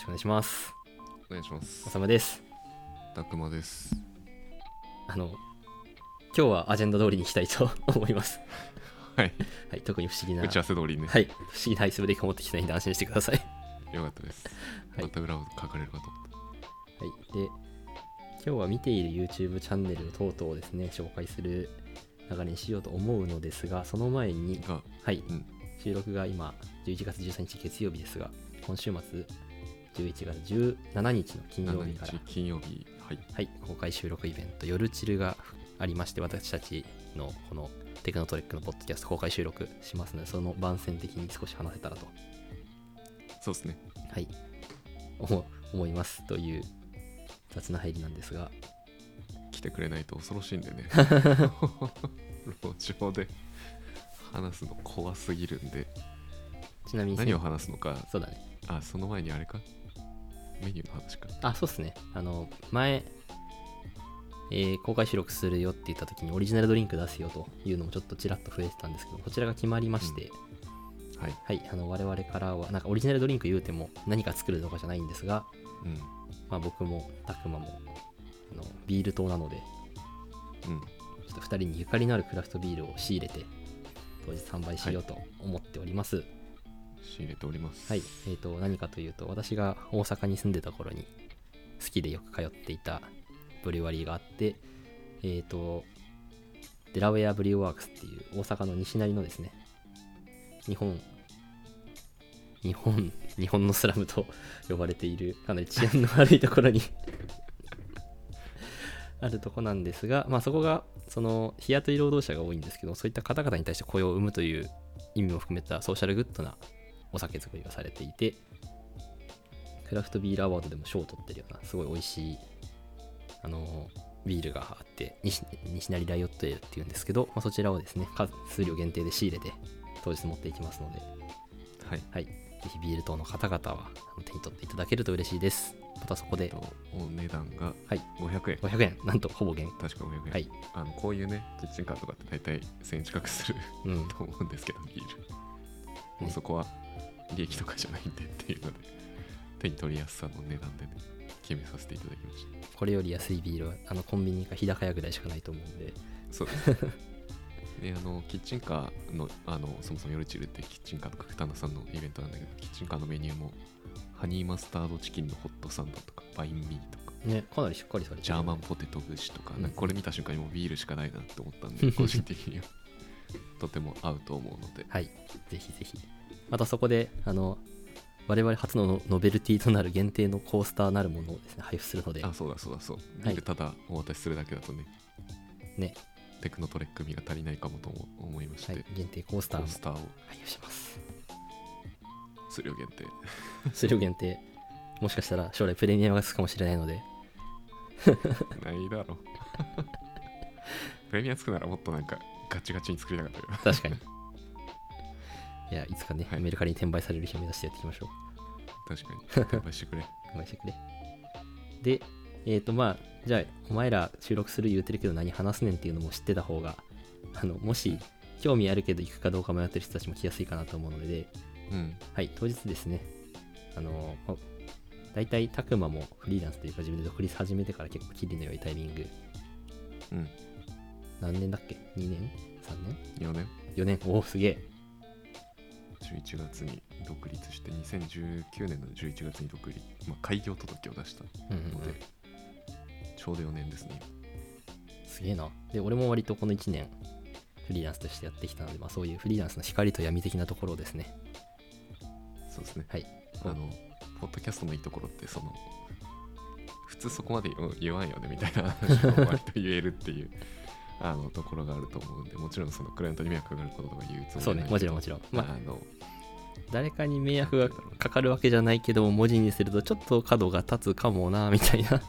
しくお願いします。お願いします。おさまです。たくまです。あの、今日はアジェンダ通りにしたいと 思います。はい。はい、特に不思議な、打ち合わせ通りにね、はい、不思議なアイスブレイクを持ってきてないんで安心してください。よかったです、はい。また裏を書かれるかとはい、で、今日は見ている YouTube チャンネル等々をですね、紹介する流れにしようと思うのですが、その前に、はい、うん。収録が今、11月13日月曜日ですが、今週末、11月17日の金曜日から。7日、金曜日はい。はい、公開収録イベント、夜チルがありまして、私たちのこのテクノトレックのポッドキャスト公開収録しますので、その番宣的に少し話せたらと、そうですね。はい、思思いますという雑な入りなんですが、来てくれないと恐ろしいんでね。路上で話すの怖すぎるんで。ちなみに、何を話すのか。そうだね。あその前にあれかメニューの話かあ、そうっすね。あの、前、えー公開収録するよって言った時にオリジナルドリンク出すよというのもちょっとちらっと増えてたんですけど、こちらが決まりまして、はい。はい、あの我々からは、なんかオリジナルドリンク言うても何か作るとかじゃないんですが、うん。まあ、僕もたくまもあのビール党なのでうん。ちょっと2人にゆかりのあるクラフトビールを仕入れて当日販売しようと思っております仕入れております。はい、えー、と何かというと私が大阪に住んでた頃に好きでよく通っていたブリュワリーがあってえっ、とデラウェアブリューワークスっていう大阪の西成のですね日本日本日本のスラムと 呼ばれているかなり治安の悪いところに あるとこなんですが、まあ、そこがその日雇い労働者が多いんですけどそういった方々に対して雇用を生むという意味も含めたソーシャルグッドなお酒作りがされていてクラフトビールアワードでも賞を取ってるようなすごい美味しいあのビールがあって西西成ライオットエールっていうんですけど、まあ、そちらをですね数数量限定で仕入れて当日持っていきますので。はい。はい。ぜひビール等の方々は手に取っていただけると嬉しいです。またそこでとお値段がはい。500円。500円。なんとほぼ減確か500円、はい。あのこういうねキッチンカーとかって大体1000円近くするうん。と思うんですけどビール、もうそこは利益とかじゃないんでっていうので手に取りやすさの値段でね決めさせていただきましこれより安いビールはあのコンビニか日高屋ぐらいしかないと思うんで。たそうです。であのキッチンカーのあのそもそも夜チルってキッチンカーとか片野さんのイベントなんだけどキッチンカーのメニューもハニーマスタードチキンのホットサンドとかバインミーとか。ねかなりしっかりされてるジャーマンポテト串とか,、うん。なんかこれ見た瞬間にもうビールしかないなって思ったんで個人的には。とても合うと思うので。はい、ぜひぜひ。またそこで、あの、我々初のノノベルティとなる限定のコースターなるものをですね、配布するので、あそうだそうだそう。はい。ただお渡しするだけだとね。ね、テクノトレック味が足りないかもとも思いまして、はい、限定コースターもコースターを。配布します。数量限定。数量限定、もしかしたら将来プレミアムがつくかもしれないので、ないだろ。プレミアつくならもっとなんかガチガチに作りたかったけど。確かに。いや、いつかね、はいメルカリに転売される日を目指してやっていきましょう。確かに転売してくれお願いしてくれ。で、えっ、と、まあ、じゃあ、お前ら収録する言うてるけど何話すねんっていうのも知ってた方が、あの、もし、興味あるけど行くかどうか迷ってる人たちも来やすいかなと思うので、うんはい、当日ですね、あの、ま大体、たくまもフリーランスというか自分で独立始めてから結構キリの良いタイミング、うん何年だっけ ?2 年 ?3 年？4年 ?4 年おお、すげえ。11月に独立して2019年の11月に独立、まあ、開業届を出したうんうんうん。ので、ちょうど4年ですね。すげえな。で、俺も割とこの1年、フリーランスとしてやってきたので、まあ、そういうフリーランスの光と闇的なところをですね、そうですね。はい。あのポッドキャストのいいところってその普通そこまで言言わんよねみたいな話を割と言えるっていうあのところがあると思うんでもちろんそのクライアントに迷惑がかかることとか言うつもりはそうね、もちろんもちろん。まあ、あの誰かに迷惑がかかるわけじゃないけども、文字にするとちょっと角が立つかもな、みたいな。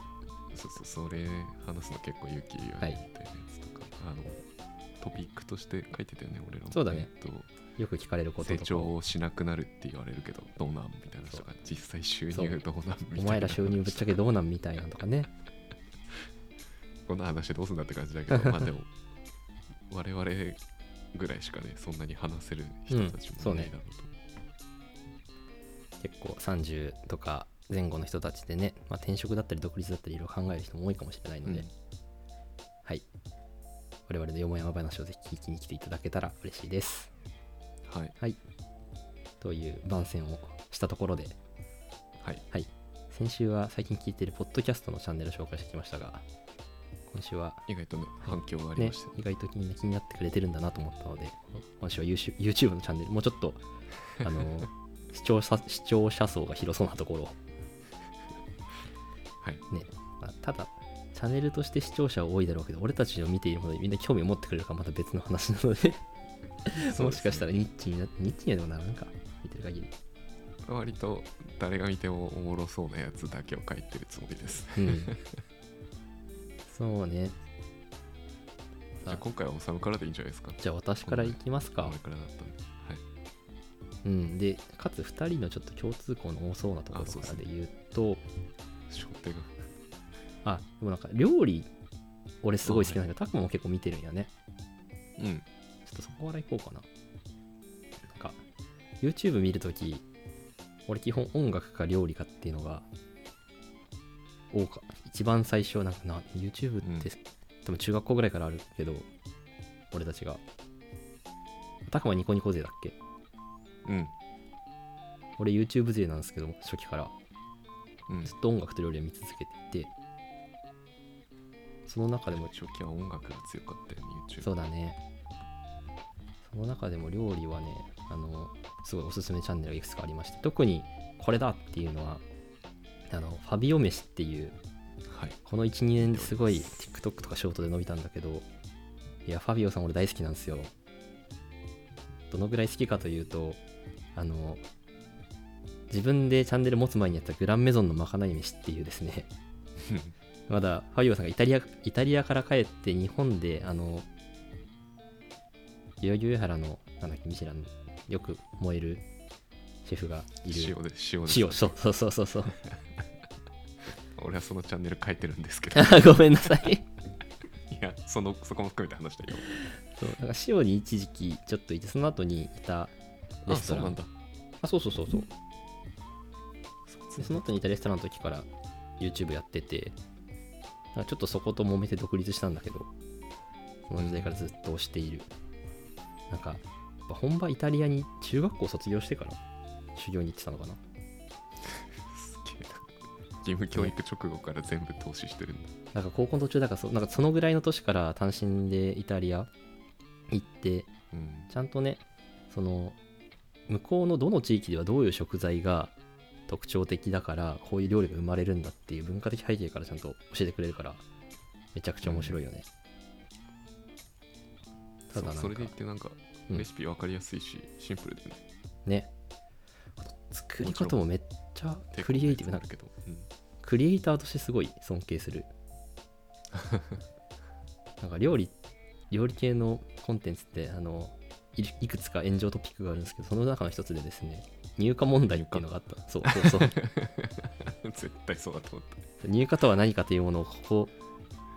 そうそうそれ話すの結構勇気いるよはいねみたいなやつとか、あのトピックとして書いてたよね俺らもそうだねえっとよく聞かれること成長をしなくなるって言われるけどどうなんみたいな人が実際収入どうなんみたいなお前ら収入ぶっちゃけどうなんみたいなのとかね。こんな話どうすんだって感じだけど まあでも我々ぐらいしかねそんなに話せる人たちうんそうねもいないだろうと、結構30とか前後の人たちでね、まあ、転職だったり独立だったりいろいろ考える人も多いかもしれないので、うん。はい。我々のよもやま話をぜひ聞きに来ていただけたら嬉しいです。はい。はい。という番宣をしたところではい。はい。先週は最近聞いているポッドキャストのチャンネルを紹介してきましたが今週は。意外とね反響がありねました。ね意外とみんな気になってくれてるんだなと思ったので今週は YouTube のチャンネルもうちょっと あの視聴者視聴者層が広そうなところを。はい。ね、まあ、ただチャンネルとして視聴者は多いだろうけど俺たちを見ているのでみんな興味を持ってくれるかまた別の話なので。もしかしたらニッチになニッチにはでもならんか。見てる限り。割と誰が見てもおもろそうなやつだけを書いてるつもりです。うん そうね。じゃあ今回はおさむからでいいんじゃないですか？じゃあ私からいきますか。俺からだったんで。はい。うん。でかつ2人のちょっと共通項の多そうなところからで言うと初手が。あでもなんか料理俺すごい好きなんだけどタクも結構見てるんやね。うん。ちょっとそこからいこうかな。なんか、YouTube 見るとき、俺基本音楽か料理かっていうのが、多か。一番最初、なんかな、YouTube って、多分中学校ぐらいからあるけど、俺たちが。たくまニコニコ勢だっけ？うん俺 YouTube 勢なんですけど、初期から。うんずっと音楽と料理を見続けていて、その中でも初期は音楽が強かったよね YouTube そうだね。その中でも料理はね、あの、すごいおすすめチャンネルがいくつかありまして、特にこれだっていうのは、あの、ファビオ飯っていう、はいこの1、2年ですごい TikTok とかショートで伸びたんだけど、いや、ファビオさん俺大好きなんですよ。どのぐらい好きかというと、あの、自分でチャンネル持つ前にやったグランメゾンのまかない飯っていうですね、まだファビオさんがイタリアイタリアから帰って日本であの代々木上原のなんだっけミシュランのよく燃えるシェフがいる。塩で塩で塩そうそうそうそうそう。俺はそのチャンネル書いてるんですけど。ごめんなさい。いやそのそこも含めて話したよ。そうなんか塩に一時期ちょっといてその後にいたレあストラン。そうなんだ。あそうそうそうそう。でその後にいたレストランの時から YouTube やっててなんかちょっとそこと揉めて独立したんだけどその時代からずっと推している、なんかやっぱ本場イタリアに中学校卒業してから修行に行ってたのかな？すげえな義務教育直後から全部投資してるんだ。なんか高校の途中だからそなんかそのぐらいの年から単身でイタリア行ってうん。ちゃんとねその向こうのどの地域ではどういう食材が特徴的だからこういう料理が生まれるんだっていう文化的背景からちゃんと教えてくれるからめちゃくちゃ面白いよね、ただなんかそうそれで言ってなんかうん。レシピ分かりやすいし、シンプルでね。ね作り方もめっちゃ手クリエイティブなるけど、うん。クリエイターとしてすごい尊敬する。なんか料理料理系のコンテンツってあのいいくつか炎上トピックがあるんですけどその中の一つでですね入荷問題っていうのがあった。そうそうそう。絶対そうだと思った。入荷とは何かというものをここ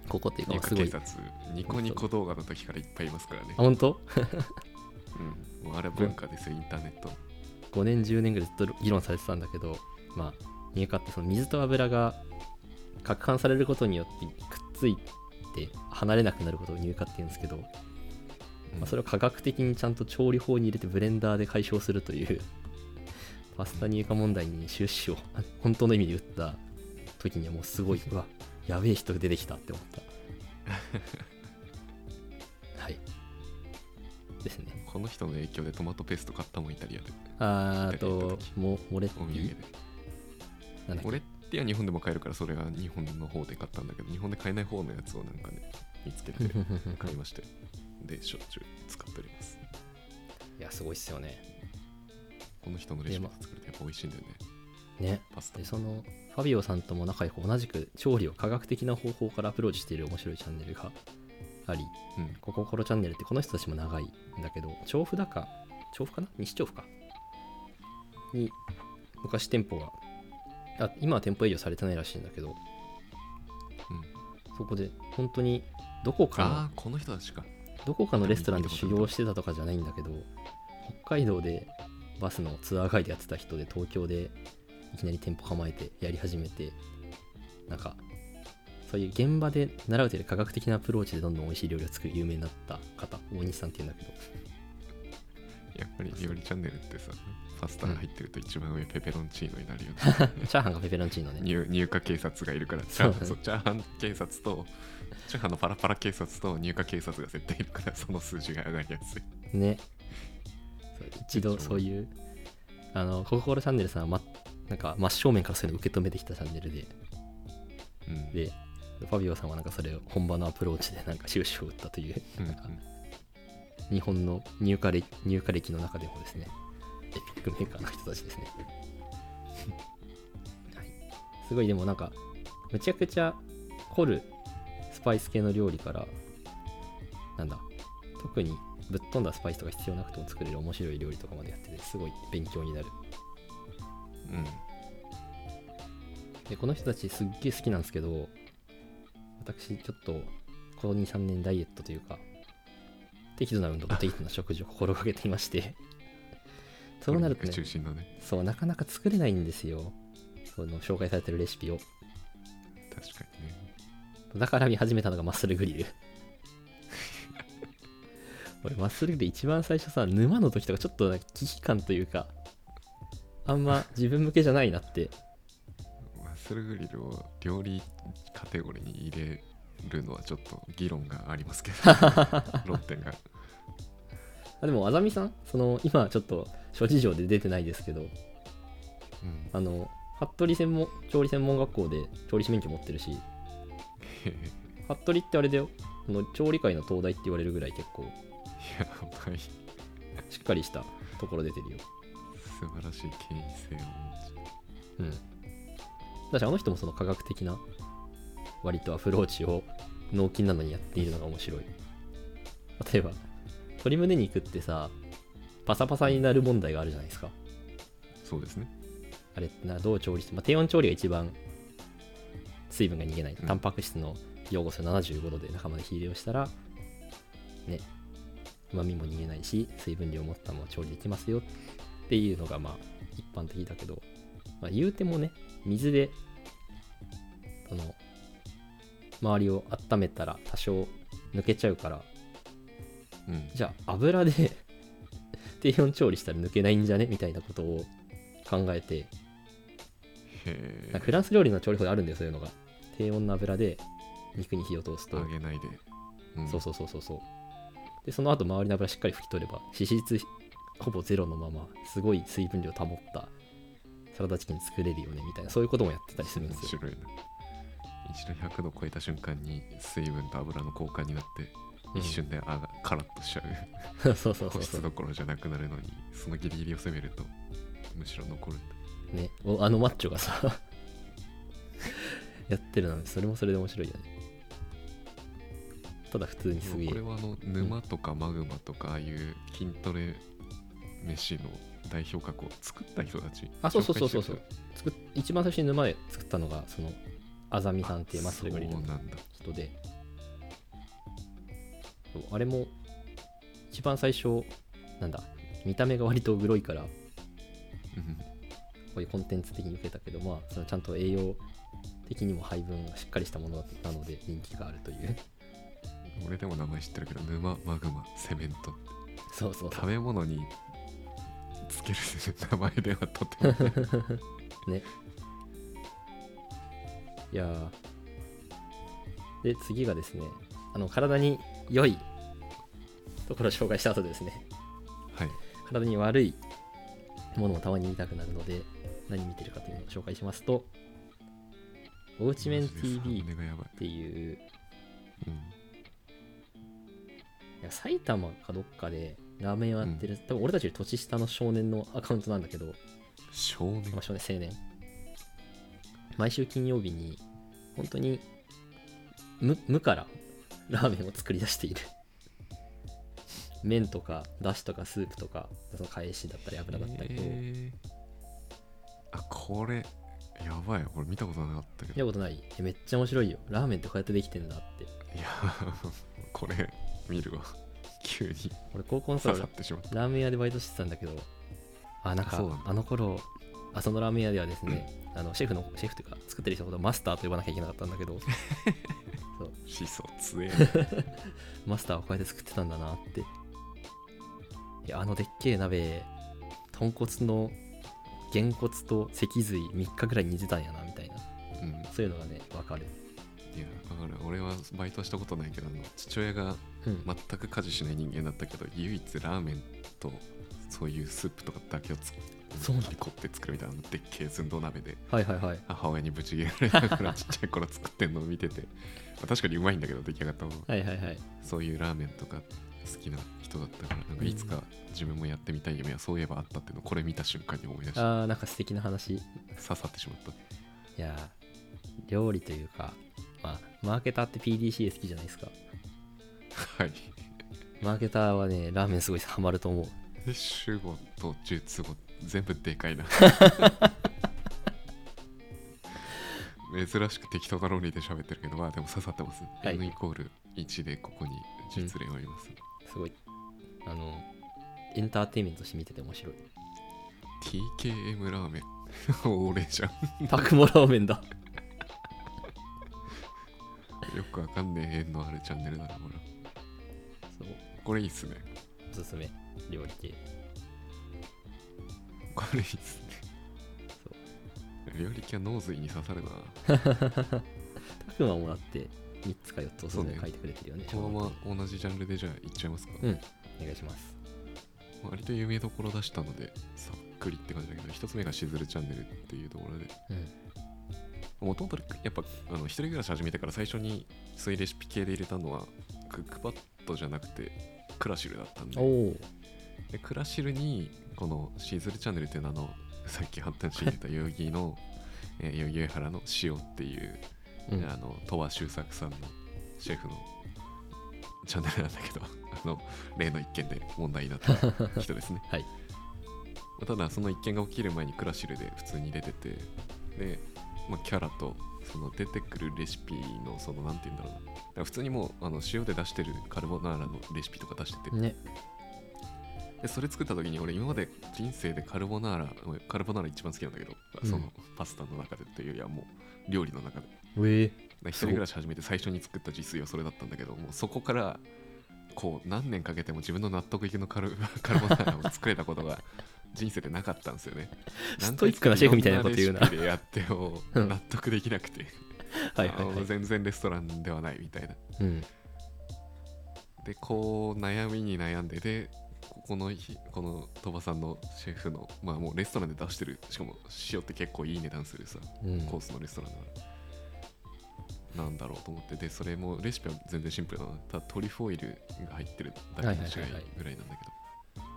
ここっていうか入すごい。警察ニコニコ動画の時からいっぱいいますからね、本当？うん、もうあれは文化ですよインターネット。の5年10年ぐらいずっと議論されてたんだけどまあ入荷ってその水と油が攪拌されることによってくっついて離れなくなることを入荷っていうんですけど、まあ、それを科学的にちゃんと調理法に入れてブレンダーで解消するという パスタ入荷問題に終止を 本当の意味で打った時にはもうすごい うわやべえ人が出てきたって思ったこの人の影響でトマトペースト買ったもんイタリアで。あーあとモモレッお土産で。ティなんだっけ？俺っては日本でも買えるからそれは日本の方で買ったんだけど日本で買えない方のやつをなんかね見つけて 買いまして。でしょっちゅう使っております。いやすごいっすよね。この人のレシピで作るとやっぱ美味しいんだよね。ね。パスタ。でそのファビオさんとも仲良く同じく調理を科学的な方法からアプローチしている面白いチャンネルがありうんコロチャンネルってこの人たちも長いんだけど調布だか調布かな？西調布か。に昔店舗があ今は店舗営業されてないらしいんだけど、そこで本当にどこかこの人たちか。どこかのレストランで修行してたとかじゃないんだけど北海道でバスのツアーガイドやってた人で東京でいきなり店舗構えてやり始めてなんかそういう現場で習うという科学的なアプローチでどんどん美味しい料理を作る有名になった方大西さんっていうんだけど。やっぱり料理チャンネルってさパスタが入ってると一番上ペペロンチーノになるよね。チャーハンがペペロンチーノね。入入荷警察がいるからチャーそうチャーハン警察とチャーハンのパラパラ警察と入荷警察が絶対いるからその数字が上がりやすい。ね。一度そういうあのコココロチャンネルさんは、ま、なんか真正面からそういうの受け止めてきたチャンネルで。うん。でファビオさんはなんかそれを本場のアプローチでなんか終止符を打ったといううん日本の入荷歴入荷歴の中でもですねエピックメーカーの人たちですね、はい、すごいでもなんかむちゃくちゃ凝るスパイス系の料理からなんだ特にぶっ飛んだスパイスとか必要なくても作れる面白い料理とかまでやっててすごい勉強になる。うん。でこの人たちすっげえ好きなんですけど私ちょっとこの23年ダイエットというか適度な運動と適度な食事を心がけていまして そうなるとねね。そうなかなか作れないんですよ。その紹介されてるレシピを。確かにね。だから見始めたのがマッスルグリル。俺マッスルグリル一番最初さ沼の時とかちょっと危機感というかあんま自分向けじゃないなってマッスルグリルを料理カテゴリーに入れるのはちょっと議論がありますけど 論点が。あでもあざみさんその今ちょっと諸事情で出てないですけどうん。あの服部専門調理専門学校で調理師免許持ってるし服部ってあれだよ。この調理界の東大って言われるぐらい結構やばい。しっかりしたところ出てるよ。素晴らしい権威性を持うんだしあの人もその科学的な割とアプローチを脳筋なのにやっているのが面白い。例えば鶏胸肉ってさパサパサになる問題があるじゃないですか。ちそうですね。あれってなどう調理して、まあ、低温調理が一番水分が逃げない、うん。タンパク質の擁護する75度で中まで火入れをしたらねうまみも逃げないし水分量を持ったまま調理できますよっていうのがまあ一般的だけど、まあ、言うてもね水でその周りを温めたら多少抜けちゃうからうん。じゃあ油で 低温調理したら抜けないんじゃね？みたいなことを考えて。フランス料理の調理法であるんだよそういうのが。低温の油で肉に火を通すと、揚げないで、うん。そうそうそうそうそう。でその後周りの油しっかり拭き取れば脂質ほぼゼロのまますごい水分量保ったサラダチキン作れるよねみたいなそういうこともやってたりするん面ですよ。白いな一度100度超えた瞬間に水分と油の交換になってうん。一瞬であがカラッとしちゃう。そうそうそ保湿う。そうどころじゃなくなるのにそのギリギリを攻めるとむしろ残るねおあのマッチョがさ やってるのにそれもそれで面白いよね。ただ普通にすげえ。これはあの沼とかマグマとかああいう筋トレ飯の代表格を作った人たちあそうそうそうそう。そう作っ一番最初に沼で作ったのがそのあざみさんっていうマッスルグリルのそうなんだ。人で。あれも一番最初なんだ見た目が割とグロいからこういうコンテンツ的に受けたけどまあそのちゃんと栄養的にも配分がしっかりしたものなので人気があるという。俺でも名前知ってるけど沼マグマセメント。そうそうそ食べ物につける名前ではとても。う ね。いやー。で次がですねあの体に良いところを紹介した後でですね。はい。体に悪いものもたまに見たくなるので何見てるかというのを紹介しますと「おうちメン TV」っていううん。いや埼玉かどっかでラーメンをやってる、多分俺たちより年下の少年のアカウントなんだけど、少年。まあ、少年青年。毎週金曜日に本当に無無からラーメンを作り出している。麺とかだしとかスープとかその返しだったり油だったりと、えー。あこれやばい。俺見たことなかったけど。見たことない。えめっちゃ面白いよ。ラーメンってこうやってできてんだって。いや これ見るわ急に。俺高校の刺頃さってしまった。ラーメン屋でバイトしてたんだけどあなんかあの頃あそのラーメン屋ではですね、あのシェフのシェフというか作ってる人のことをマスターと呼ばなきゃいけなかったんだけど そう。思想強え。マスターはこうやって作ってたんだなって。いやあのでっけえ鍋豚骨のげんこつと脊髄3日ぐらい煮てたんやなみたいな。うん。そういうのがねわかるいや分かる。俺はバイトはしたことないけどあの父親がうん、全く家事しない人間だったけど唯一ラーメンとそういうスープとかだけをつそうなんだ。凝って作るみたいなでっけえ寸胴鍋で。はいはいはい。母親にぶち切れられながらちっちゃい頃作ってんのを見てて、まあ確かにうまいんだけど出来上がったものはいはいはい。そういうラーメンとか好きな人だったからなんかいつか自分もやってみたい夢はそういえばあったっていうのをこれ見た瞬間に思い出してあーなんか素敵な話。い刺さってしまった。やー料理というかまあマーケターって PDCA 好きじゃないですか。はい。マーケターはねラーメンすごいハマると思う。で主語と述語全部でかいな。珍しく適当な論理で喋ってるけどまあでも刺さってます、はい。N イコール1でここに実例をあります、すごい。あのエンターテインメントとして見てて面白い。TKM ラーメン。俺じゃん。パクモラーメンだよくわかんねえ縁のあるチャンネルだなこれ。そう。これいいっすね。おすすめ。料理系。これいいっすね。料理系は脳髄に刺さるな。タクマもらって3つか4つおすすめ書いてくれてるよね。このまま同じジャンルでじゃあいっちゃいますか、うん。お願いします。割と有名どころ出したのでさっくりって感じだけど一つ目がしずるチャンネルっていうところで。うんもともとやっぱあの一人暮らし始めてから最初にそういうレシピ系で入れたのはクックパッドじゃなくてクラシルだったんで。でクラシルにこのしずるチャンネルっていうのはあのさっき発展していた代々木の、えー代々木上原の塩っていう、うん。あの鳥羽周作さんのシェフのチャンネルなんだけど あの例の一件で問題になった人ですね。はい。ただその一件が起きる前にクラシルで普通に出ててで、まあ、キャラとその出てくるレシピのそのなんて言うんだろうな。普通にもうあの塩で出してるカルボナーラのレシピとか出してて。ね。でそれ作った時に俺今まで人生でカルボナーラカルボナーラ一番好きなんだけど、うん。そのパスタの中でというよりはもう料理の中で。えで一人暮らし始めて最初に作った自炊はそれだったんだけどもうそこからこう何年かけても自分の納得いくのカル カルボナーラを作れたことが人生でなかったんですよね。ストイックなシェフみたいなこと言うな。でやってもうん 納得できなくて。はいはいあはい。の全然レストランではないみたいな。うん。でこう悩みに悩んででここの日この鳥羽さんのシェフのまあもうレストランで出してるしかも塩って結構いい値段するさうん。コースのレストランだから。なんだろうと思ってでそれもレシピは全然シンプルだな。ただトリュフオイルが入ってるだけの違いはいはいはいはいぐらいなんだけど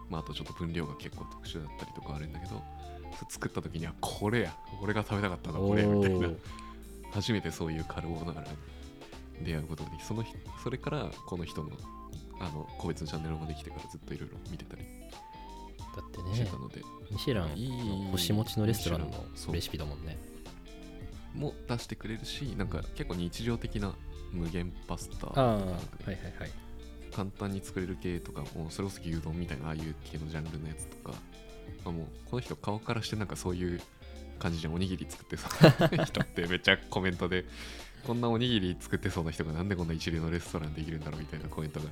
まああとちょっと分量が結構特殊だったりとかあるんだけど作った時にはこれや俺が食べたかったのはこれみたいな。初めてそういうカルボナーラに出会うことができその日それからこの人のあの個別のチャンネルもできてからずっといろいろ見てたりだってねしてたので、ミシェランいいの星持ちのレストランのレシピだもんね。も出してくれるしなんか結構日常的な無限パスタとかああはいはいはい簡単に作れる系とかもうそれこそ牛丼みたいなああいう系のジャンルのやつとかあもうこの人顔からしてなんかそういう感じじゃんおにぎり作ってそうな 人ってめっちゃコメントでこんなおにぎり作ってそうな人がなんでこんな一流のレストランできるんだろうみたいなコメントが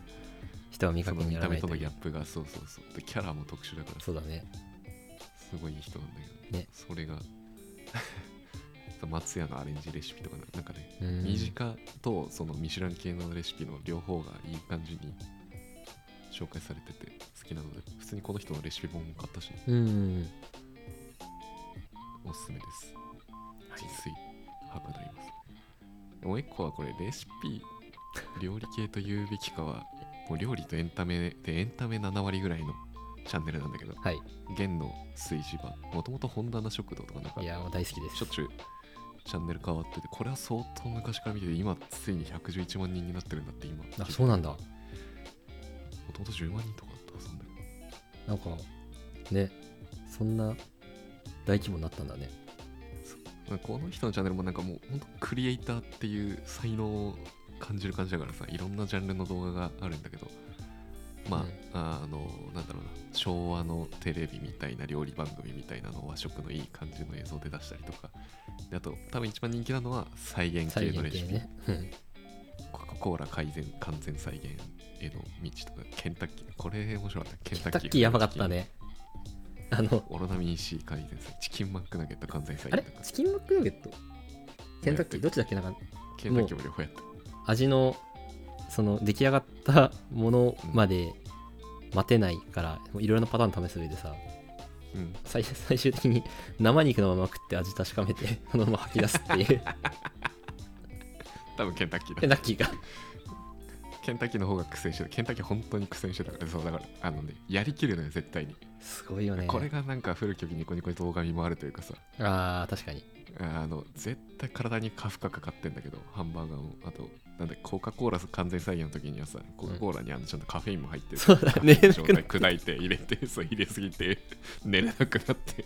人は見かけいというた目とのギャップがそうそうそうでキャラも特殊だからそうだね。すごい人なんだけど、ね。それがそう松屋のアレンジレシピとかなんかねうん。身近とそのミシュラン系のレシピの両方がいい感じに紹介されてて好きなので普通にこの人のレシピ本も買ったしうんおすすめです。自炊はかどります。もう一個はこれレシピ料理系と言うべきかはもう料理とエンタメでエンタメ7割ぐらいのチャンネルなんだけどはい。弦の炊事場。もともと本棚食堂とかなんかいやもう大好きです。しょっちゅうチャンネル変わっててこれは相当昔から見てて今ついに111万人になってるんだって今。あそうなんだ。もともと10万人とかあったはずなんだよ。なんかねそんな大規模になったんだね。この人のチャンネルもなんかもう本当クリエイターっていう才能を感じる感じだからさいろんなジャンルの動画があるんだけどまあ、うん。あのなんだろうな。昭和のテレビみたいな料理番組みたいなのを和食のいい感じの映像で出したりとか。であと多分一番人気なのは再現再系のレシピ、ね。うん。コカ・コーラ改善完全再現への道とか。ケンタッキー。これ面白かった。ケンタッキーやばかったね。あの、オロナミン C 改善再現チキンマックナゲット完全再あれ現とか。チキンマックナゲット？ケンタッキーどっちだっけ？なんかケンタッキーも両方やった。味のその出来上がったものまで待てないからいろいろなパターン試す上でさうん。最最終的に生肉のまま食って味確かめてそのまま吐き出すっていう。多分ケンタッキーだ。ケンタッキーがケンタッキーの方が苦戦してたケンタッキー本当に苦戦してたからそうだからあのねやりきるのよ絶対に。すごいよね。これがなんか古き良きニコニコ動画見回るというかさ。あー確かに。あの絶対体に負荷かかってんだけどハンバーガーも。あとなんでコカ・コーラ完全再現の時にはさコカ・コーラにあのちゃんとカフェインも入ってる、そうだカフェインの状態砕いて入れてそう入れすぎて寝れなくなって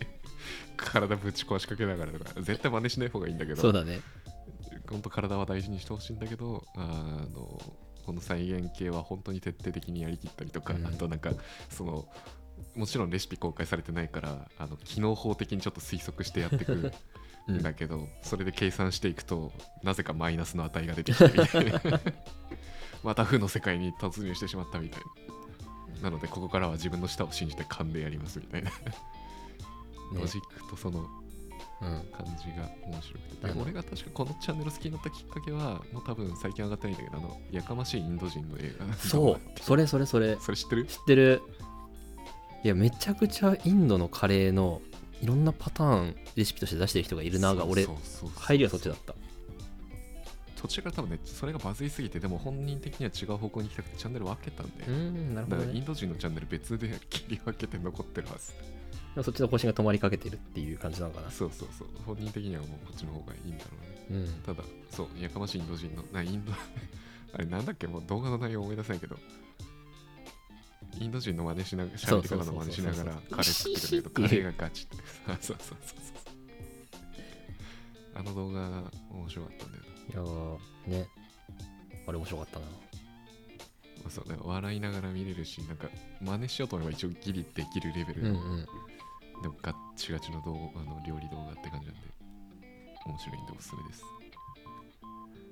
体ぶち壊しかけながらとか。絶対真似しない方がいいんだけど。そうだね。本当体は大事にしてほしいんだけどあのこの再現系は本当に徹底的にやりきったりとか、うん。あとなんかそのもちろんレシピ公開されてないからあの機能法的にちょっと推測してやってくるうんんだけど、それで計算していくとなぜかマイナスの値が出てきてみたいな また負の世界に突入してしまったみたいな。なのでここからは自分の舌を信じて勘でやりますみたいな、ロジックとそのうん感じが面白くて、うんで俺が確かこのチャンネル好きになったきっかけはもう多分最近上がってないんだけどあのやかましいインド人の映画。そう。それそれそれ。それ知ってる？知ってる。いやめちゃくちゃインドのカレーのいろんなパターンレシピとして出してる人がいるなが俺入りはそっちだった。途中から多分ねそれがバズりすぎてでも本人的には違う方向に行きたくてチャンネル分けたんで、うーんなるほだからイどねンド人のチャンネル別で切り分けて残ってるはず。でもそっちの更新が止まりかけてるっていう感じなのかな。そうそうそう。本人的にはもうこっちの方がいいんだろうね。うん。ただそうやかましいインド人のなインドあれなんだっけもう動画の内容思い出せないけど。インド人の真似しながら喋り方の真似しながらカレー作ってくれるとカレーがガチって。そうそうそうそう。そうあの動画面白かったんだよいやーね。あれ面白かったな。なそうだから笑いながら見れるしなんか真似しようと思えば一応ギリできるレベルうんうの、んでもガッチガチの動あの料理動画って感じなんで面白いんでおすすめです。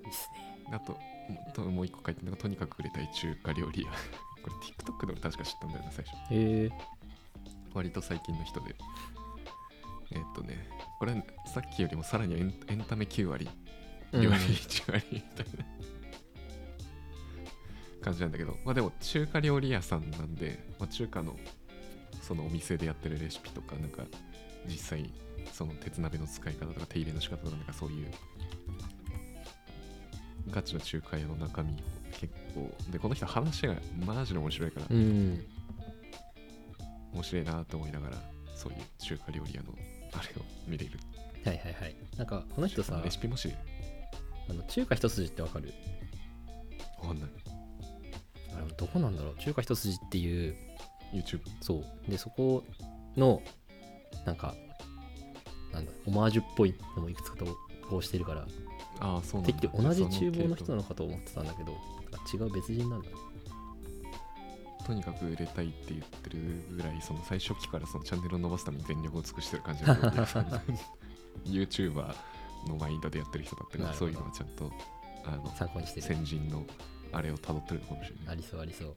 いいっすね。あともともう一個書いてるのがとにかく売れたい中華料理屋。これ TikTok で俺確か知ったんだよな最初。へえ。割と最近の人で。えーっとねこれさっきよりもさらにエンエンタメ9割。うん。料理1割みたいな。感じなんだけど。まあでも中華料理屋さんなんで、まあ、中華のそのお店でやってるレシピとかなんか実際その鉄鍋の使い方とか手入れの仕方とかなんかそういうガチの中華屋の中身を結構でこの人話がマジで面白いからうん。面白いなと思いながらそういう中華料理屋のあれを見れる。はいはいはい。なんかこの人さレシピもしあの中華一筋ってわかる？わかんない。あれどこなんだろう？中華一筋っていう YouTube そう。でそこのなんかなんだオマージュっぽいのもいくつか投稿してるからああそうなんだ。てっきり同じ厨房の人そなのかと思ってたんだけどあ違う別人なんだ。ねとにかく売れたいって言ってるぐらいその最初期からそのチャンネルを伸ばすために全力を尽くしてる感じの料理屋さん YouTuber のマインドでやってる人だったからなるほど。そういうのはちゃんとあの先人のあれを辿ってるのかもしれない。ありそうありそう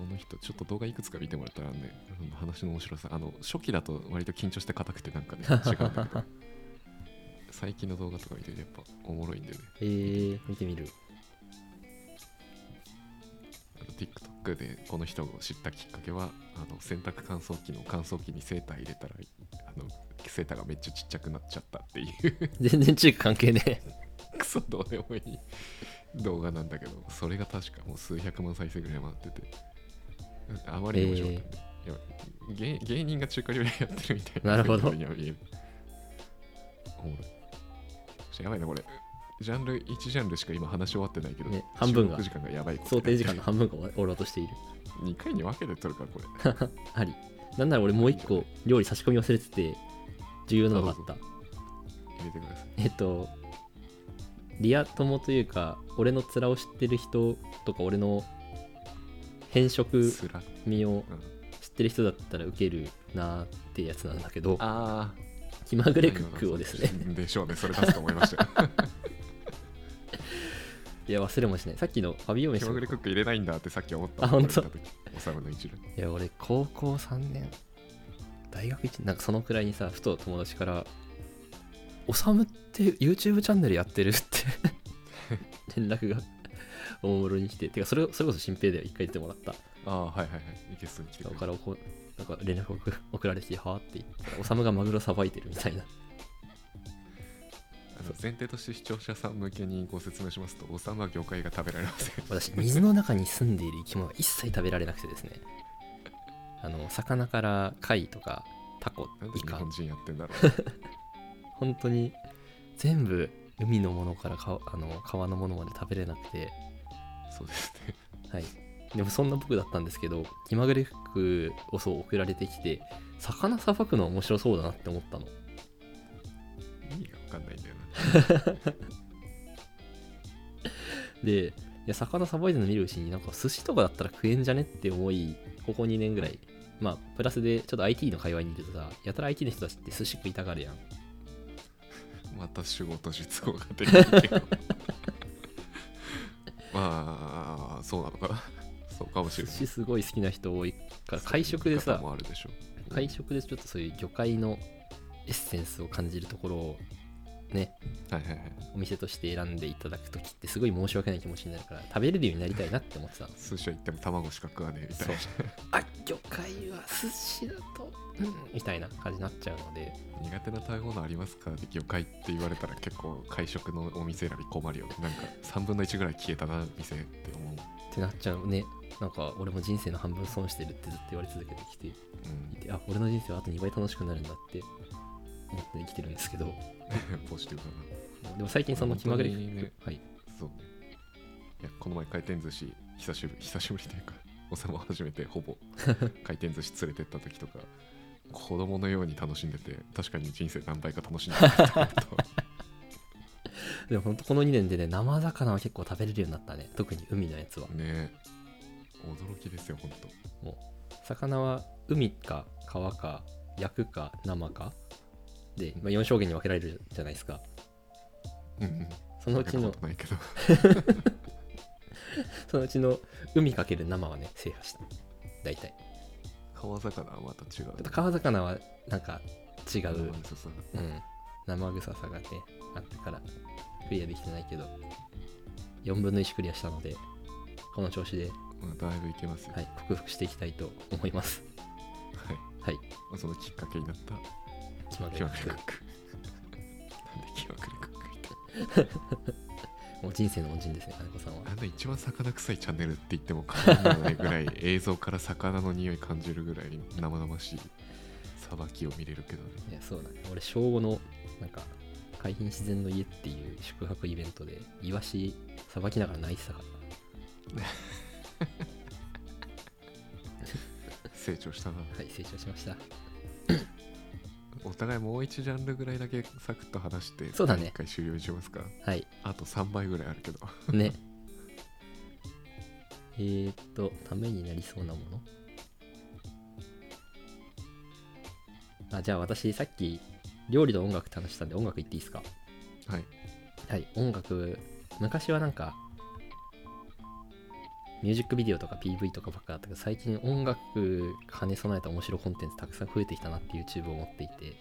この人ちょっと動画いくつか見てもらったらねうん話の面白さあの初期だと割と緊張して硬くてなんかね 違うんだけど。最近の動画とか見てるとやっぱおもろいんでね。えー、見てみる。TikTok でこの人を知ったきっかけはあの洗濯乾燥機の乾燥機にセーター入れたらあのセーターがめっちゃちっちゃくなっちゃったっていう。全然中華関係ね。え クソどうでもいい動画なんだけどそれが確かもう数百万再生ぐらい回っててあまりに面白かったんで、いや芸芸人が中華料理やってるみたいななるほど。おもろい。やばいなこれ。ジャンル1ジャンルしか今話し終わってないけど、ね半分が。時間がやばい。想定時間の半分が終わろうとしている。2回に分けて撮るからこれ。あり。なんなら俺もう一個料理差し込み忘れてて重要なのがあった。入れてください。えっとリア友というか俺の面を知ってる人とか俺の変色味をうん、知ってる人だったらウケるなーってやつなんだけどあ気まぐれクックをですね。でしょうねそれ出すと思いました。よ いや忘れもしない。さっきのファビオメ気シまぐれクック入れないんだってさっき思った。あ本当？おさむの一覧。いや俺高校3年大学1年なんかそのくらいにさふと友達から「おさむって YouTube チャンネルやってる?」って 連絡がおもむろに来ててかそれそれこそ新平で一回言ってもらった。ああはいはいはい。ゲストに来てからこうなんか連絡送送られてはあって言ったらおさむがマグロさばいてるみたいな。あの前提として視聴者さん向けにご説明しますとおさむは魚介が食べられません。私水の中に住んでいる生き物が一切食べられなくてですね。あの魚から貝とかタコイカ。日本人やってんだろう。本当に全部海のものからかあの川のものまで食べれなくてそうですね。はい。でもそんな僕だったんですけど気まぐれ服をそう送られてきて魚さばくの面白そうだなって思ったの。意味が分かんないんだよな。でいや魚さばいてるの見るうちになんか寿司とかだったら食えんじゃねって思いここ2年ぐらい。まあプラスでちょっと IT の界隈にいるとさやたら IT の人たちって寿司食いたがるやん。また仕事術語が出てるけどまあそうなのか。な そうかもしれない。寿司すごい好きな人多いから会食で見さ会食でちょっとそういう魚介のエッセンスを感じるところをね。はいはいはい。お店として選んでいただくときってすごい申し訳ない気持ちになるから食べれるようになりたいなって思ってたの。寿司屋行っても卵しか食わねえみたいな。あ魚介は寿司だとうんみたいな感じになっちゃうので。苦手な食べ物ありますか？って魚介って言われたら結構会食のお店選び困るよなんか3分の1ぐらい消えたな店って思う。ってなっちゃうね。なんか俺も人生の半分損してるってずっと言われ続けてきて。いうん。てあ俺の人生はあと2倍楽しくなるんだって思って生きてるんですけど。ポジティブだな。でも最近その気まぐれ、ね。はい。そう。ねいやこの前回転寿司久しぶり 久しぶりというかおさま初めてほぼ。回転寿司連れてった時とか子供のように楽しんでて確かに人生何倍か楽しんでるなと思うと。でも本当この2年でね生魚は結構食べれるようになったね。特に海のやつは。ね。驚きですよ本当。魚は海か川か焼くか生かで、まあ、4証言に分けられるじゃないですか。うんうん。そのうちのそ のうちの海かける生はね制覇した。大体。川魚はまた違う、あと川魚はなんか違う、生臭さが。うん、生臭さがねあってからクリアできてないけど4分の1クリアしたのでこの調子で、まあ、だいぶいけますよ。はい、克服していきたいと思います。はい。はい。まあそのきっかけになった気まぐれれク。なんで気まぐれクックみたいクもう人生の恩人ですね金子さんは。あんな一番魚臭いチャンネルって言っても過言ではないぐらい映像から魚の匂い感じるぐらい生々しいさばきを見れるけどね。いやそうだね。俺小5のなんか海浜自然の家っていう宿泊イベントでイワシさばきながら泣いてたから。成長したな。はい成長しましたお互いもう一ジャンルぐらいだけサクッと話してそうだね。一回終了にしますか。はい。あと3倍ぐらいあるけど。ね。えーっとためになりそうなもの？あじゃあ私さっき料理と音楽って話したんで音楽言っていいですか？はい。はい。音楽昔はなんかミュージックビデオとか PV とかばっかだったけど最近音楽兼ね備えた面白いコンテンツたくさん増えてきたなって YouTube を持っていて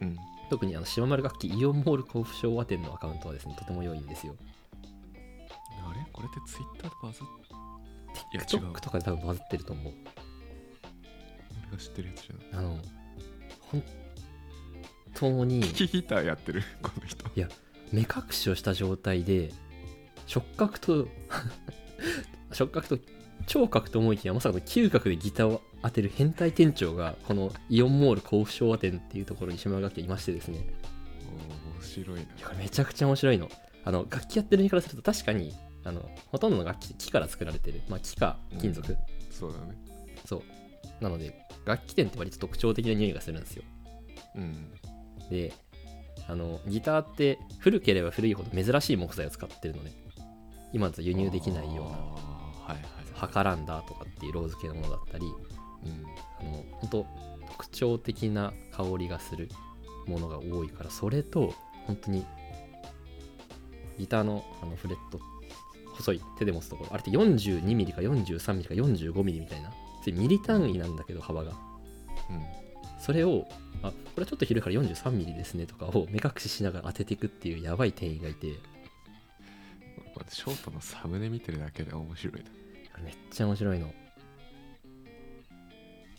うん。特にあの島丸楽器イオンモール甲府昭和店のアカウントはですねとても良いんですよ。あれ？これってツイッターでバズっいや違う。TikTok とかで多分バズってると思う。俺が知ってるやつじゃない。あの本当にキーヒーターやってる？この人。目隠しをした状態で触覚と触覚と聴覚と思いきやまさかの嗅覚でギターを当てる変態店長がこのイオンモール甲府昭和店っていうところに島村楽器いましてですね。お面白いな。いやめちゃくちゃ面白いの。あの楽器やってる身からすると確かにあのほとんどの楽器木から作られてるまあ木か金属、そうだね。そう。なので楽器店って割と特徴的な匂いがするんですよ。うん。であのギターって古ければ古いほど珍しい木材を使ってるのね今だと輸入できないようなあーはいはいハカランダーとかっていうローズ系のものだったりうんあの本当特徴的な香りがするものが多いからそれと本当にギターのあのフレット細い手で持つところあれって 42mm か 43mm か 45mm みたいなそれミリ単位なんだけど幅が。うん。それをあこれはちょっと広いから 43mm ですねとかを目隠ししながら当てていくっていうやばい店員がいて。ショートのサムネ見てるだけで面白いなめっちゃ面白いの。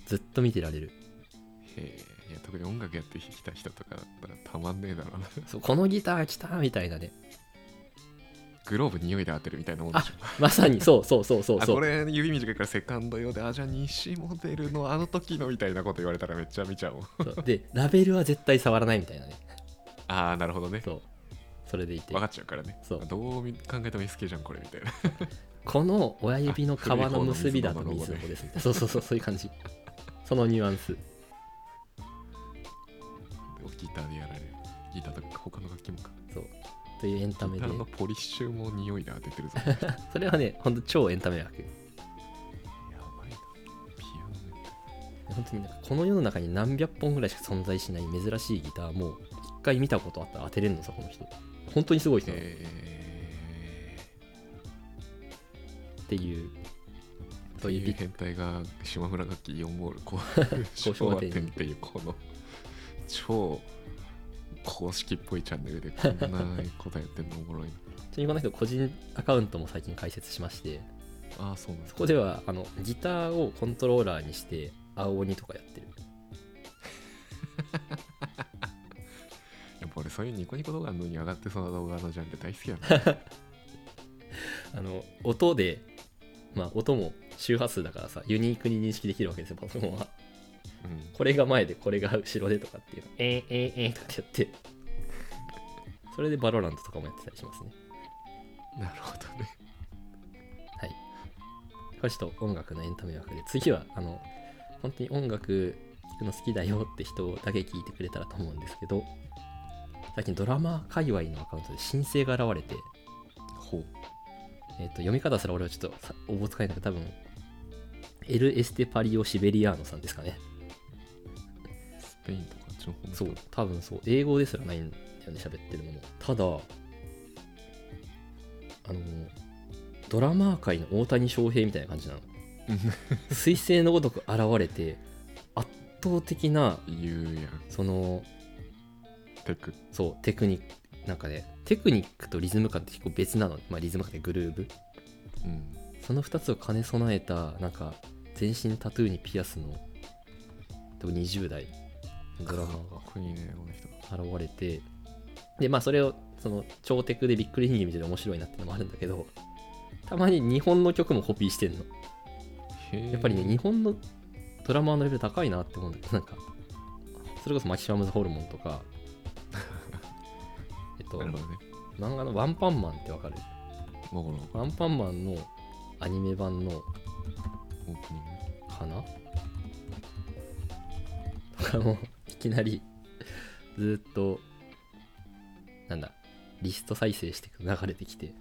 ずっと見てられる。へえいや特に音楽やってきた人とかだったらたまんねえだろうな。そうこのギター来たみたいなね。グローブ匂いで当てるみたいなもんでしょ。まさに。そうそうそうそう。そうあこれ指短いからセカンド用であじゃあ西モデルのあの時のみたいなこと言われたらめっちゃ見ちゃうもん。そう。でラベルは絶対触らないみたいなね。ああなるほどね。そう。それでいて。分かっちゃうからね。そう。どう見考えても SK じゃんこれみたいなこの親指の皮のの結びだと水のロゴね水の子ですみたいな。そうそうそうそういう感じ。そのニュアンス。ギターでやられる。ギターとか他の楽器もか。そう。というエンタメで。ギターのポリッシュも匂いで当ててるぞ。や それはねほんと超エンタメ枠。ばいな。ピアノメ本当になんかこの世の中に何百本ぐらいしか存在しない珍しいギターも一回見たことあったら当てれるのさこの人。本当にすごい人なの。えっていうー、そういう変態が島村楽器4モールこ交渉 昭っていうこの超公式っぽいチャンネルでこんなことやってんのおもろい。な ちなみにこの人個人アカウントも最近開設しましてああそうなんだ。そこではあのギターをコントローラーにして青鬼とかやってる。やっぱ俺そういうニコニコ動画のに上がってそうな動画のジャンル大好きやな。あの音でまあ音も周波数だからさユニークに認識できるわけですよパソコンは。うん。これが前でこれが後ろでとかっていうの。えー、えー、えー、とかってやって。それで VALORANT とかもやってたりしますね。なるほどね。はい。これちょっと音楽のエンタメ枠で次はあの本当に音楽聴くの好きだよって人だけ聞いてくれたらと思うんですけど最近ドラマー界隈のアカウントで新星が現れてほうえっ、と、読み方すら俺はちょっとさおぼつかないんだけど、多分、エル・エステパリオ・シベリアーノさんですかね。スペインとかあっちの方の人そう、多分そう、英語ですらないんだよね、喋ってるのも。ただ、あの、ドラマー界の大谷翔平みたいな感じなの。彗星のごとく現れて、圧倒的な、その、テクそう、テクニック、なんかね、テクニックとリズム感って結構別なの。まあ、リズム感ってグルーブ。うんその2つを兼ね備えたなんか全身タトゥーにピアスの多分20代のドラマが現れてでまあそれをその超テクでびっくり人間見てて面白いなってのもあるんだけどたまに日本の曲もコピーしてんのやっぱりね日本のドラマーのレベル高いなって思うんだけどなんかそれこそマキシマムズホルモンとかえっとなるほどね。漫画のワンパンマンってわかる？もうこのワンパンマンのアニメ版のオープニング？かな？とかもいきなりずっとなんだリスト再生して流れてきて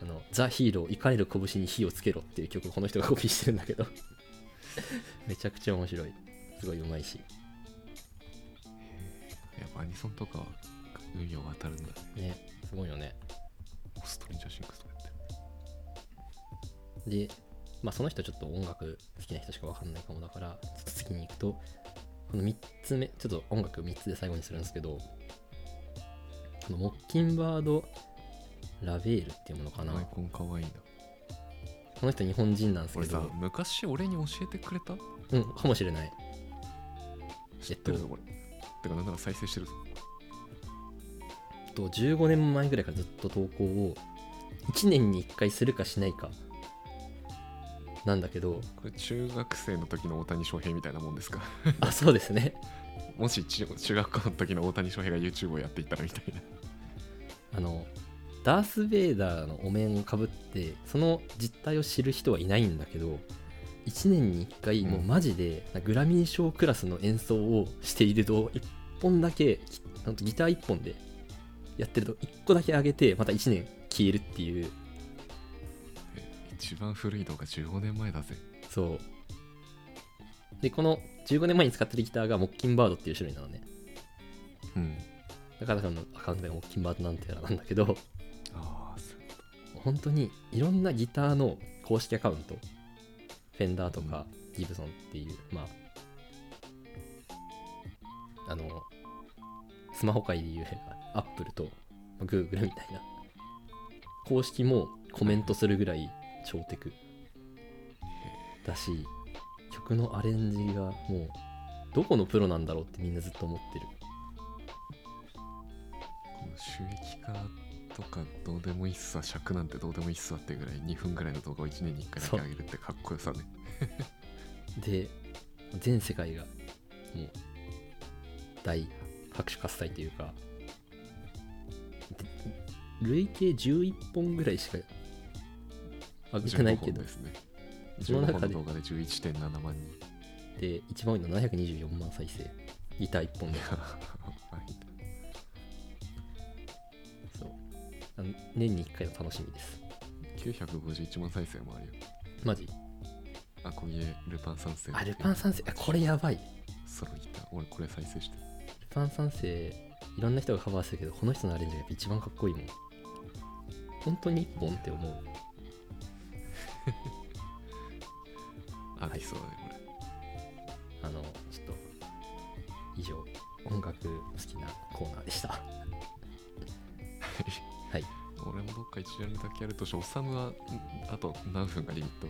あのザ・ヒーロー怒れる拳に火をつけろっていう曲をこの人がコピーしてるんだけど。めちゃくちゃ面白い。すごいうまいし。やっぱアニソンとかは海を渡るんだ。ねねすごいよね。ストレンジャーシンクスとかやってる。でまあその人ちょっと音楽好きな人しかわかんないかもだからちょっと次に行くとこの3つ目ちょっと音楽3つで最後にするんですけどこのモッキンバード・ラベールっていうものかな。アイコンかわいいな。この人日本人なんですけ俺さど昔俺に教えてくれた？うんかもしれない。知ってるぞこれ。てかなんなら再生してるぞと15年前ぐらいからずっと投稿を1年に1回するかしないかなんだけどこれ中学生の時の大谷翔平みたいなもんですか？あそうですね。もし中中学校の時の大谷翔平が YouTube をやっていったらみたいな。あのダース・ベイダーのお面をかぶってその実態を知る人はいないんだけど1年に1回うん。もうマジでグラミー賞クラスの演奏をしていると1本だけギター1本でやってると1個だけ上げてまた1年消えるっていう。一番古い動画15年前だぜ。そう。でこの15年前に使ってるギターがモッキンバードっていう種類なのね。うん。だからそのアカウントがモッキンバードなんてやらなんだけどああそう本当にいろんなギターの公式アカウントフェンダーとかギブソンっていう、まああのスマホ界でいうアップルとグーグルみたいな。公式もコメントするぐらい超テク。だし曲のアレンジがもうどこのプロなんだろうってみんなずっと思ってる。この収益化とかどうでもいいっすわ尺なんてどうでもいいっすわってぐらい2分ぐらいの動画を1年に1回だけ上げるってかっこよさね。で全世界がもう大拍手喝采というかで累計11本ぐらいしか上げてないけど。15本ですね。その中で。15本の動画で11.7万人。で一番多いの724万再生。ギター1本で。そう。年に1回の楽しみです。951万再生もあるよ。マジ？あこげルパン三世あルパン三世？あこれやばい。ルソロギター俺これ再生してる。パン三世いろんな人がカバーしてるけどこの人のアレンジが一番かっこいいもん本当に1本って思う ありそうだねあのちょっと以上音楽好きなコーナーでしたこれ はい俺もどっか1ジャンルだけやるとしておさむはんあと何分がリミット？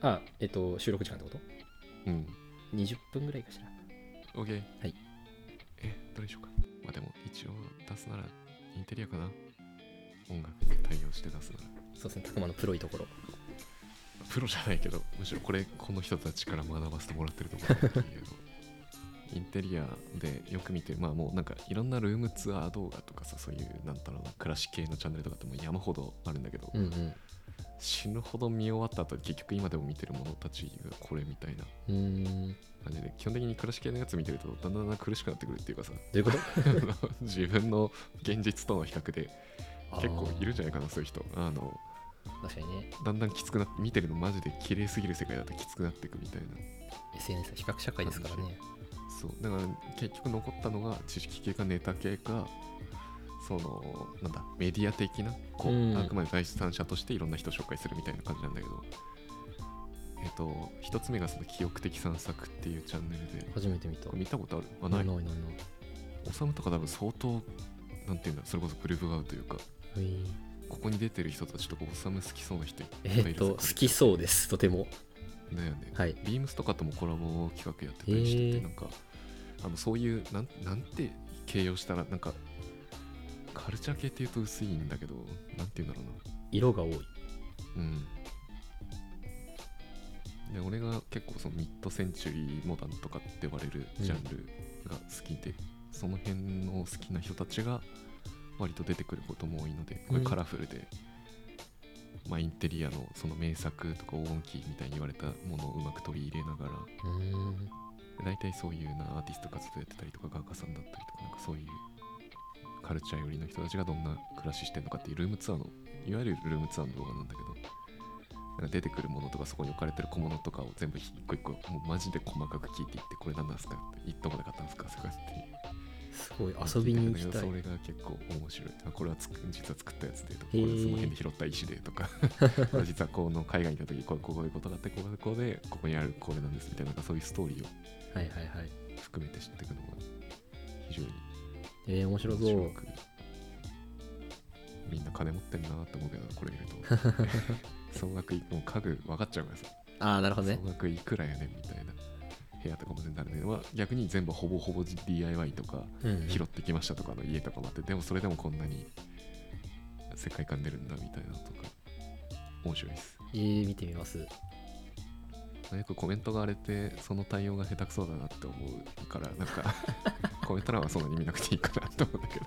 あえっと収録時間ってこと？うん。20分ぐらいかしら OK。はい。え、どれにしようか。まあでも、一応出すならインテリアかな。音楽対応して出すなら。そうですねたくまのプロいところ。プロじゃないけど、むしろこれ、この人たちから学ばせてもらってるところだけど、インテリアでよく見て、まあもうなんかいろんなルームツアー動画とかさ、そういう、なんだろうな、暮らし系のチャンネルとかってもう山ほどあるんだけど、うんうん。死ぬほど見終わった後、結局今でも見てるものたちがこれみたいな感じで、基本的に暮らし系のやつ見てると、だんだんだんだん苦しくなってくるっていうかさ、どういうこと？自分の現実との比較で結構いるんじゃゃないかなそういう人。あの確かにね。だんだんきつくなって見てるのマジで綺麗すぎる世界だときつくなっていくみたいな。SNS は比較社会ですからね。そう。だから結局残ったのが知識系かネタ系かそのなんだメディア的なこう、うん。あくまで第三者としていろんな人を紹介するみたいな感じなんだけど。えっと一つ目がその記憶的散策っていうチャンネルで。初めて見た。見たことある？あない。いなないないない。おさむとか多分相当なんていうんだそれこそグループが合うというかここに出てる人たちとかおさむ好きそうな人えっと好きそうです。とても。だよね。はい。ビームスとかともコラボ企画やってたりしてて、へー。なんかあのそういうなんなんて形容したらなんかカルチャー系っていうと薄いんだけどなんて言うんだろうな。色が多い。うん。で俺が結構そのミッドセンチュリーモダンとかって呼ばれるジャンルが好きで、その辺の好きな人たちが割と出てくることも多いのでこれカラフルで、まあ、インテリアのその名作とか黄金期みたいに言われたものをうまく取り入れながら大体そういうなアーティスト活動やってたりとか画家さんだったりとかなんかそういうカルチャー寄りの人たちがどんな暮らししてるのかっていうルームツアーのいわゆるルームツアーの動画なんだけどなんか出てくるものとかそこに置かれてる小物とかを全部一個一個もうマジで細かく聞いていってこれ何なんですかっていっとこで買ったんですかとかってすごい遊びに行きたい。それが結構面白い。あこれは実は作ったやつでとかこれはその辺で拾った石でとか。実はこの海外に行った時こうこういうことがあってこうこうでここにあるこれなんですみたいななんかそういうストーリーをはいはいはい含めて知っていくのが非常にえー、面白そうみんな金持ってんなって思うけどこれ見ると総額いもう家具分かっちゃうからさああなるほどね総額いくらやねんみたいな部屋とかも全然あるんだけど、まあ、逆に全部ほぼほぼ DIY とかうん拾ってきましたとかの家とかもあってでもそれでもこんなに世界観出るんだみたいなのとか面白いです。えー、見てみます。よくコメントが荒れてその対応が下手くそだなって思うからなんか コメント欄はそんなに見なくていいかなと思うんだけど。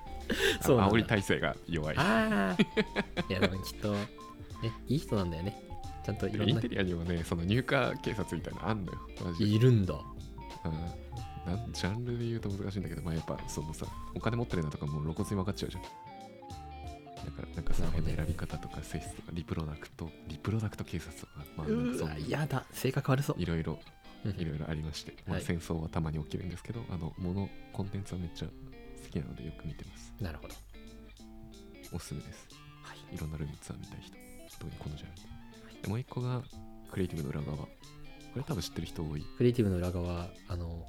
そう煽り体制が弱い。ああいやでもきっとねいい人なんだよねちゃんといろんなインテリアにもねその入荷警察みたいなのあんのよマジで。いるんだ。うん。なんジャンルで言うと難しいんだけどまあやっぱそのさお金持ってるなとかもう露骨に分かっちゃうじゃん。だからなんかその辺の選び方とか性質とかリプロダクトリプロダクト警察とかまあなんかうわそうやだ。性格悪そう。いろいろうん。いろいろありまして、まあ、はい。戦争はたまに起きるんですけどあのものコンテンツはめっちゃ好きなのでよく見てます。なるほど。おすすめです。はい。いろんなルームツアー見たい人。特にこのジャンルでもう一個がクリエイティブの裏側。これ多分知ってる人多い。クリエイティブの裏側あの引っ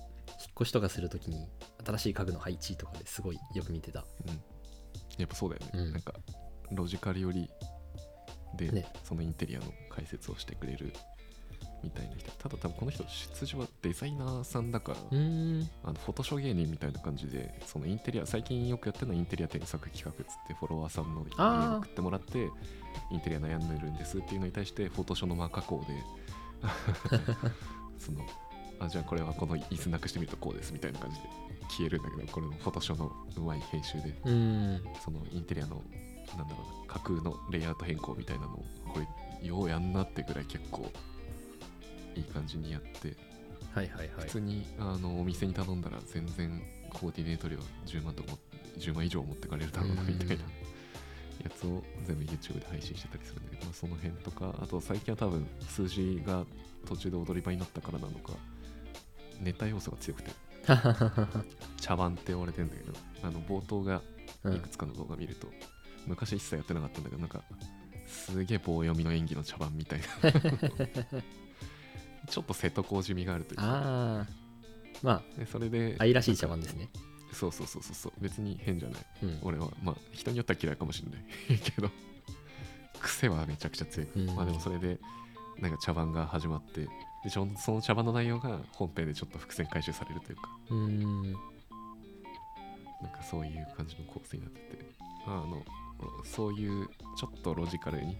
越しとかするときに新しい家具の配置とかですごいよく見てた。うん。やっぱそうだよね、うん。なんかロジカルよりで、ね。そのインテリアの解説をしてくれるみたいな人。ただ多分この人出自はデザイナーさんだから、あのフォトショー芸人みたいな感じでそのインテリア最近よくやってるのはインテリア添削企画っつってフォロワーさんの家に送ってもらってインテリア悩んでるんですっていうのに対してフォトショーのマー加工で そのあじゃあこれはこの椅子なくしてみるとこうですみたいな感じで消えるんだけどこれのフォトショーのうまい編集でそのインテリアのなんだろうな架空のレイアウト変更みたいなのをこれようやんなってぐらい結構いい感じにやってはいはいはい。普通にあのお店に頼んだら全然コーディネート料10万とかも10万以上持ってかれるだろうなうんみたいなやつを全部 YouTube で配信してたりするんだけど、まあ、その辺とかあと最近は多分数字が途中で踊り場になったからなのかネタ要素が強くて 茶番って言われてんだけどあの冒頭がうんいくつかの動画見ると、昔一切やってなかったんだけどなんかすげえ棒読みの演技の茶番みたいな ちょっと瀬戸康味があるというか。ああまでそれで。あ愛らしい茶番ですね。そうそうそうそう。そう。別に変じゃない。うん。俺はまあ人によっては嫌いかもしれない。けど癖はめちゃくちゃ強い、うん。まあでもそれでなんか茶番が始まってでその茶番の内容が本編でちょっと伏線回収されるというか。うーん。なんかそういう感じの構成になってて。あのそういうちょっとロジカルに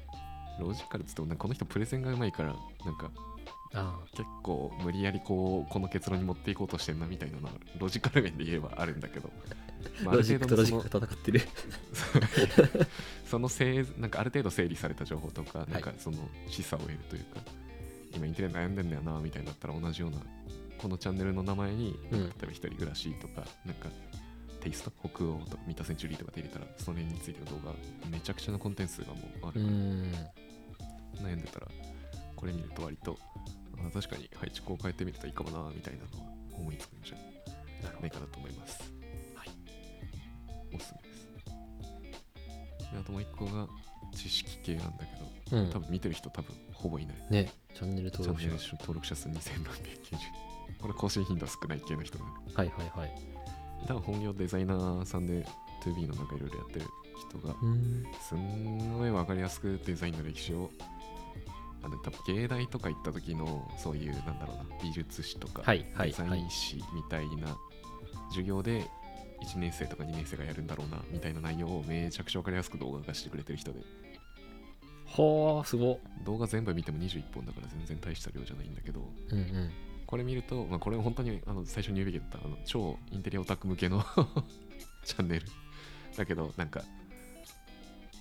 ロジカルっつってもこの人プレゼンがうまいからなんかあ結構無理やりこうこの結論に持っていこうとしてんなみたいなのはロジカル面で言えばあるんだけど、まああロジックとロジッのクが戦ってる。そのせいなんかある程度整理された情報とか、い。なんかその示唆を得るというか今インテリア悩んでんだよなみたいになったら同じようなこのチャンネルの名前に、うん。例えば一人暮らしとかなんかテイスト北欧とか三田センチュリーとかで入れたらそれについての動画めちゃくちゃなコンテンツがもうあうるから、悩んでたらこれ見ると割とあ確かに配置こう変えてみるといいかもなみたいなのは思いつくんじゃないかなと思います。はい。おすすめです。であともう一個が知識系なんだけど、うん多分見てる人多分ほぼいない。ねチャンネル登録者ネル登録者数2690。これ更新頻度少ない系の人が、はいはいはい多分本業デザイナーさんで 2B のなんかいろいろやってる人が、すんごい分かりやすくデザインの歴史をあの多分芸大とか行った時のそういうなんだろうな美術史とか、デザイン史みたいな授業で1年生とか2年生がやるんだろうなみたいな内容をめちゃくちゃ分かりやすく動画化してくれてる人で。ほーすごっ。動画全部見ても21本だから全然大した量じゃないんだけどうんうん。これ見ると、まあ、これ本当にあの最初に言うべきだったあの超インテリアオタク向けの チャンネル。だけどなんか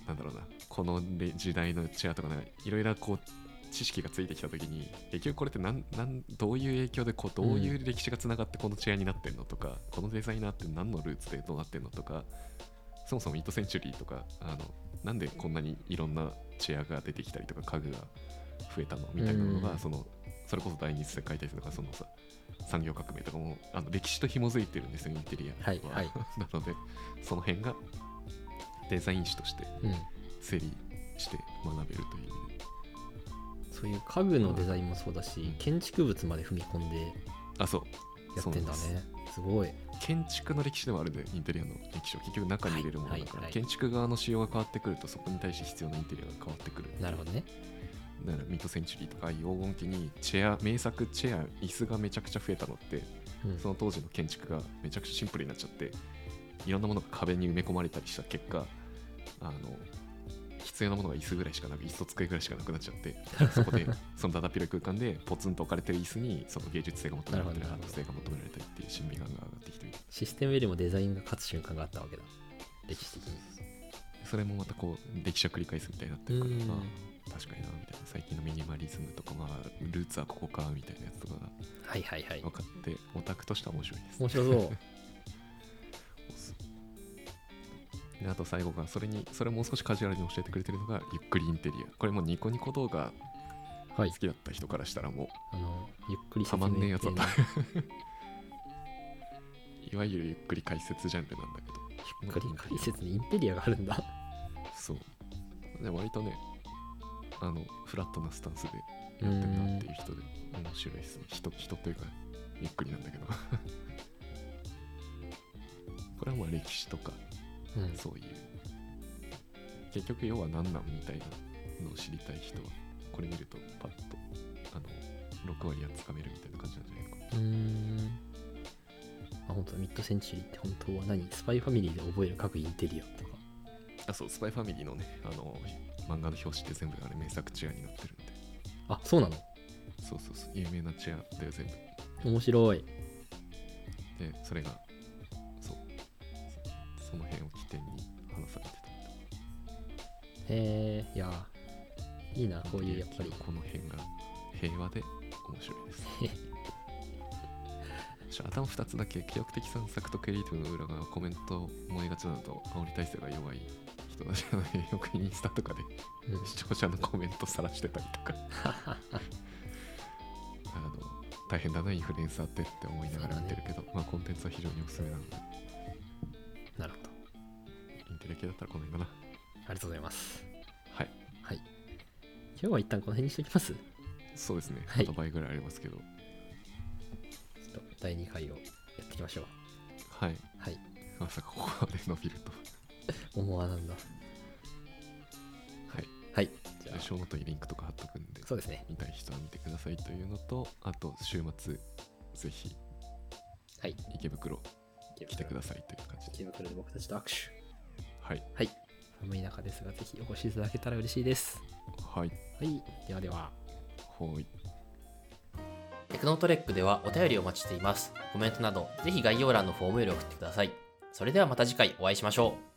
なんだろうなこのレ時代のチェアとかなんかいろいろこう知識がついてきた時に結局これってなんなんどういう影響でこうどういう歴史がつながってこのチェアになってんのとか、このデザイナーって何のルーツでどうなってんのとかそもそもミッドセンチュリーとかあのなんでこんなにいろんなチェアが出てきたりとか家具が増えたのみたいなのが、うん。そのそれこそ第二次世界大戦とかそのさ産業革命とかもあの歴史と紐づいてるんですよインテリアは。いはい。なのでその辺がデザイン誌としてうん。整理して学べるという。意味でそういう家具のデザインもそうだし、うん。建築物まで踏み込んであそう。やってんだそうなねす。ごい。建築の歴史でもあるねインテリアの歴史は。結局中に入れるものだから、はいはい。はい建築側の仕様が変わってくるとそこに対して必要なインテリアが変わってくる。なるほどね。だからミッドセンチュリーとかああいう黄金期にチェア名作チェア椅子がめちゃくちゃ増えたのってうん。その当時の建築がめちゃくちゃシンプルになっちゃっていろんなものが壁に埋め込まれたりした結果あの必要なものが椅子ぐらいしかなく椅子と机ぐらいしかなくなっちゃってそこで そのだだっ広い空間でポツンと置かれてる椅子にその芸術性が求められたりアート性が求められたりっていう審美眼が上がってきている。システムよりもデザインが勝つ瞬間があったわけだ。歴史的に。それもまたこう歴史を繰り返すみたいになってるから、うん。まあ確かになみたいな。最近のミニマリズムとかまあルーツはここかみたいなやつとかがはいはいはい。分かってオタクとしては面白いです。面白そう でであと最後がそれにそれをもう少しカジュアルに教えてくれてるのがゆっくりインテリア。これもニコニコ動画はい。好きだった人からしたらもあのゆっくりたまんねえやつだった。いわゆるゆっくり解説ジャンルなんだけどのゆっくり解説にインテリアがあるんだ。そう。で割とねあのフラットなスタンスでやってんなっていう人で面白いですね。人人というかゆっくりなんだけど。これはまあ歴史とかうん。そういう。結局要は何なんみたいなのを知りたい人はこれ見るとパッとあの6割はつかめるみたいな感じなんじゃないのか。うーん。あ本当だミッドセンチュリーって本当は何スパイファミリーで覚える各インテリアとか。あそうスパイファミリーのねあの漫画の表紙って全部あれ名作チアになってるんで。あそうなの？そうそうそう有名なチアだよ全部。面白い。でそれがそう。そその辺をへえいやいいなこういうやっぱり。この辺が平和で面白いです。頭2つだけ記憶的散策とクリエイティブの裏側コメント思いがちなのと煽り体制が弱い人たちなのでよくインスタとかでうん。視聴者のコメントさらしてたりとか。あの大変だなインフルエンサーってって思いながら見てるけど、まあコンテンツは非常におすすめなので。なるほど。インテリ系だったらこの辺かありがとうございます。なはい。はい。今日は一旦この辺にしておきます？ちそうですね、はい。あと倍ぐらいありますけど。ょっと第2回をやっていきましょう。はい。はい。まさかここまで伸びると思わなんだ。はい。はい。じゃあ。ショートにリンクとか貼っとくんで。そうですね。見たい人は見てくださいというのとあと週末ぜひはい。池袋。来てくださいという感じで。池袋で僕たちと握手。はい。はい寒い中ですがぜひお越しいただけたら嬉しいです。はい。はいではでは。ほい。テクノトレックではお便りをお待ちしています。コメントなどぜひ概要欄のフォームより送ってください。それではまた次回お会いしましょう